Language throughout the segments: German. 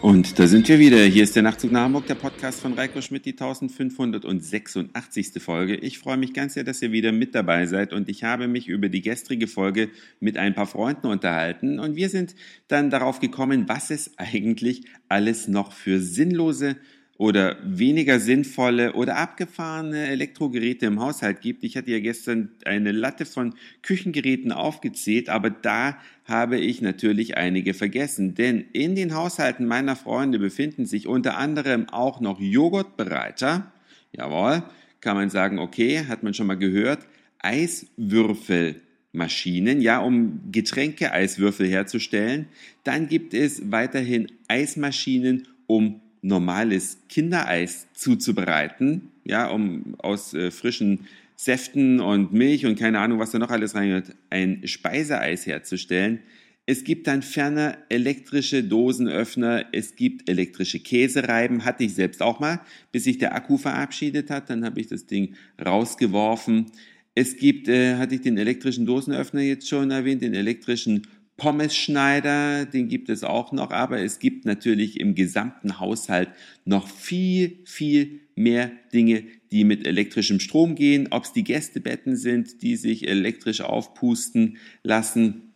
Und da sind wir wieder. Hier ist der Nachtzug nach Hamburg, der Podcast von Reiko Schmidt, die 1586. Folge. Ich freue mich ganz sehr, dass ihr wieder mit dabei seid und ich habe mich über die gestrige Folge mit ein paar Freunden unterhalten und wir sind dann darauf gekommen, was es eigentlich alles noch für sinnlose oder weniger sinnvolle oder abgefahrene Elektrogeräte im Haushalt gibt. Ich hatte ja gestern eine Latte von Küchengeräten aufgezählt, aber da habe ich natürlich einige vergessen. Denn in den Haushalten meiner Freunde befinden sich unter anderem auch noch Joghurtbereiter. Jawohl, kann man sagen, okay, hat man schon mal gehört. Eiswürfelmaschinen, ja, um Getränke, Eiswürfel herzustellen. Dann gibt es weiterhin Eismaschinen, um normales Kindereis zuzubereiten, ja, um aus äh, frischen Säften und Milch und keine Ahnung, was da noch alles reingehört, ein Speiseeis herzustellen. Es gibt dann ferner elektrische Dosenöffner, es gibt elektrische Käsereiben, hatte ich selbst auch mal, bis sich der Akku verabschiedet hat, dann habe ich das Ding rausgeworfen. Es gibt, äh, hatte ich den elektrischen Dosenöffner jetzt schon erwähnt, den elektrischen Pommesschneider, den gibt es auch noch, aber es gibt natürlich im gesamten Haushalt noch viel, viel mehr Dinge, die mit elektrischem Strom gehen, ob es die Gästebetten sind, die sich elektrisch aufpusten lassen.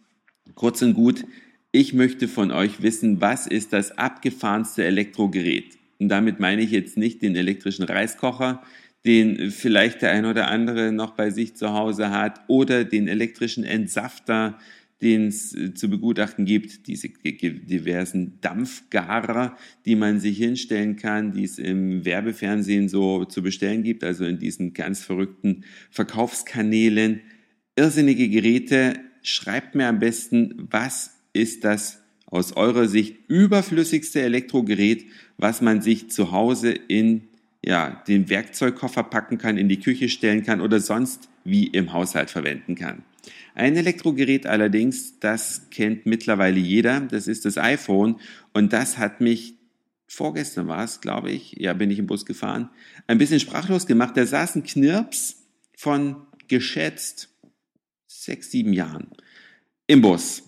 Kurz und gut, ich möchte von euch wissen, was ist das abgefahrenste Elektrogerät? Und damit meine ich jetzt nicht den elektrischen Reiskocher, den vielleicht der ein oder andere noch bei sich zu Hause hat, oder den elektrischen Entsafter, den es äh, zu begutachten gibt, diese diversen Dampfgarer, die man sich hinstellen kann, die es im Werbefernsehen so zu bestellen gibt, also in diesen ganz verrückten Verkaufskanälen. Irrsinnige Geräte. Schreibt mir am besten, was ist das aus eurer Sicht überflüssigste Elektrogerät, was man sich zu Hause in ja, den Werkzeugkoffer packen kann, in die Küche stellen kann oder sonst wie im Haushalt verwenden kann. Ein Elektrogerät allerdings, das kennt mittlerweile jeder, das ist das iPhone und das hat mich vorgestern war es, glaube ich, ja, bin ich im Bus gefahren, ein bisschen sprachlos gemacht. Da saß ein Knirps von geschätzt sechs, sieben Jahren im Bus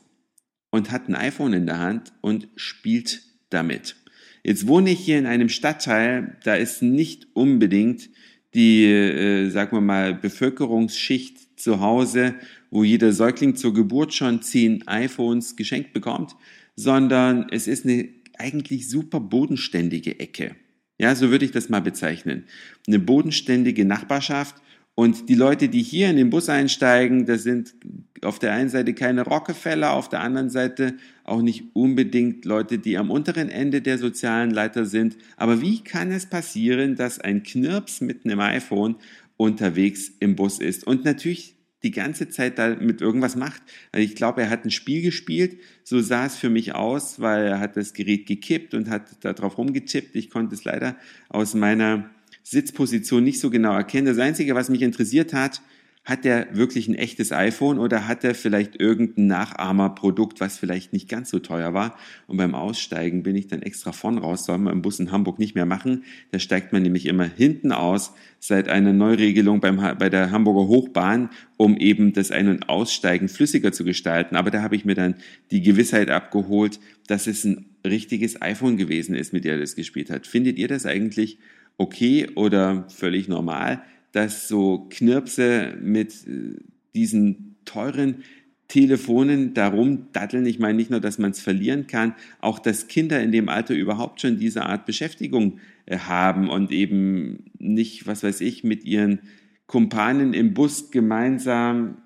und hat ein iPhone in der Hand und spielt damit. Jetzt wohne ich hier in einem Stadtteil, da ist nicht unbedingt die, äh, sagen wir mal, Bevölkerungsschicht zu Hause, wo jeder Säugling zur Geburt schon zehn iPhones geschenkt bekommt, sondern es ist eine eigentlich super bodenständige Ecke. Ja, so würde ich das mal bezeichnen. Eine bodenständige Nachbarschaft und die Leute, die hier in den Bus einsteigen, das sind auf der einen Seite keine Rockefeller, auf der anderen Seite auch nicht unbedingt Leute, die am unteren Ende der sozialen Leiter sind. Aber wie kann es passieren, dass ein Knirps mit einem iPhone unterwegs im Bus ist und natürlich die ganze Zeit da mit irgendwas macht. Also ich glaube, er hat ein Spiel gespielt, so sah es für mich aus, weil er hat das Gerät gekippt und hat da drauf rumgetippt. Ich konnte es leider aus meiner Sitzposition nicht so genau erkennen. Das Einzige, was mich interessiert hat, hat der wirklich ein echtes iPhone oder hat er vielleicht irgendein Nachahmerprodukt, was vielleicht nicht ganz so teuer war? Und beim Aussteigen bin ich dann extra von raus, soll man im Bus in Hamburg nicht mehr machen. Da steigt man nämlich immer hinten aus seit einer Neuregelung beim, bei der Hamburger Hochbahn, um eben das Ein- und Aussteigen flüssiger zu gestalten. Aber da habe ich mir dann die Gewissheit abgeholt, dass es ein richtiges iPhone gewesen ist, mit der er das gespielt hat. Findet ihr das eigentlich okay oder völlig normal, dass so Knirpse mit äh, diesen teuren Telefonen darum datteln. Ich meine nicht nur, dass man es verlieren kann, auch dass Kinder in dem Alter überhaupt schon diese Art Beschäftigung äh, haben und eben nicht, was weiß ich, mit ihren Kumpanen im Bus gemeinsam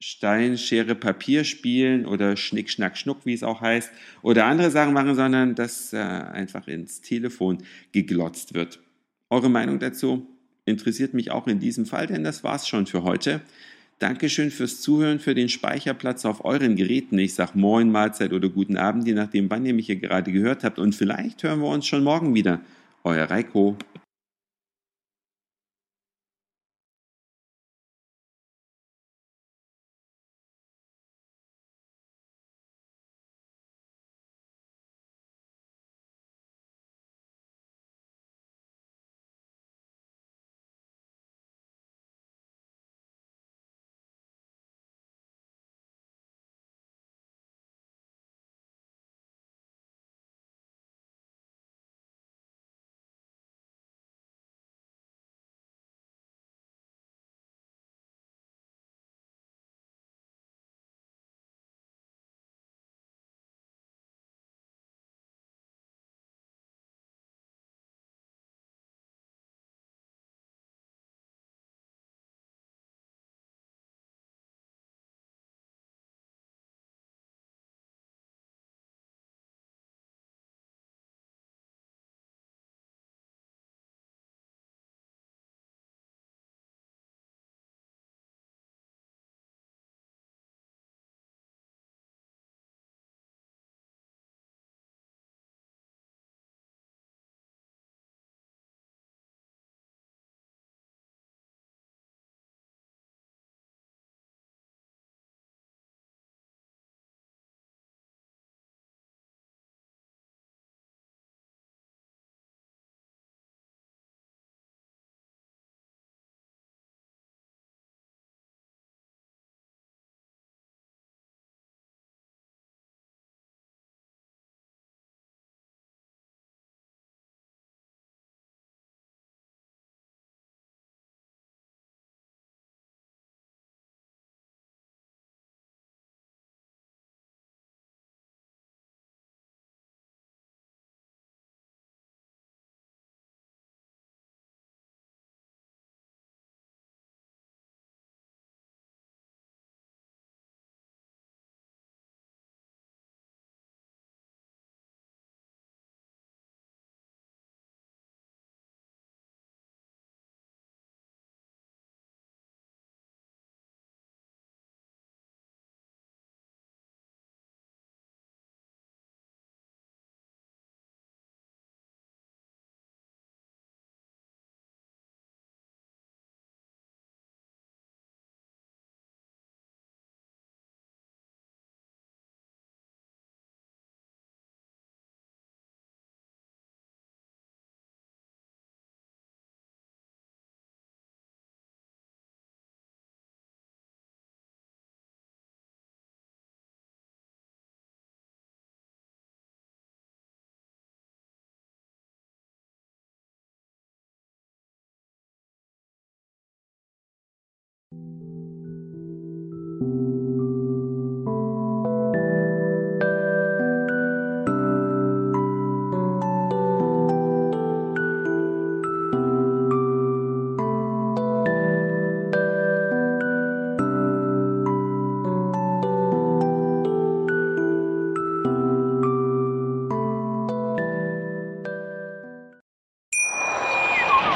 Stein, Schere, Papier spielen oder Schnick, Schnack, Schnuck, wie es auch heißt, oder andere Sachen machen, sondern dass äh, einfach ins Telefon geglotzt wird. Eure Meinung dazu interessiert mich auch in diesem Fall, denn das war's schon für heute. Dankeschön fürs Zuhören, für den Speicherplatz auf euren Geräten. Ich sag Moin, Mahlzeit oder guten Abend, je nachdem, wann ihr mich hier gerade gehört habt. Und vielleicht hören wir uns schon morgen wieder. Euer Reiko.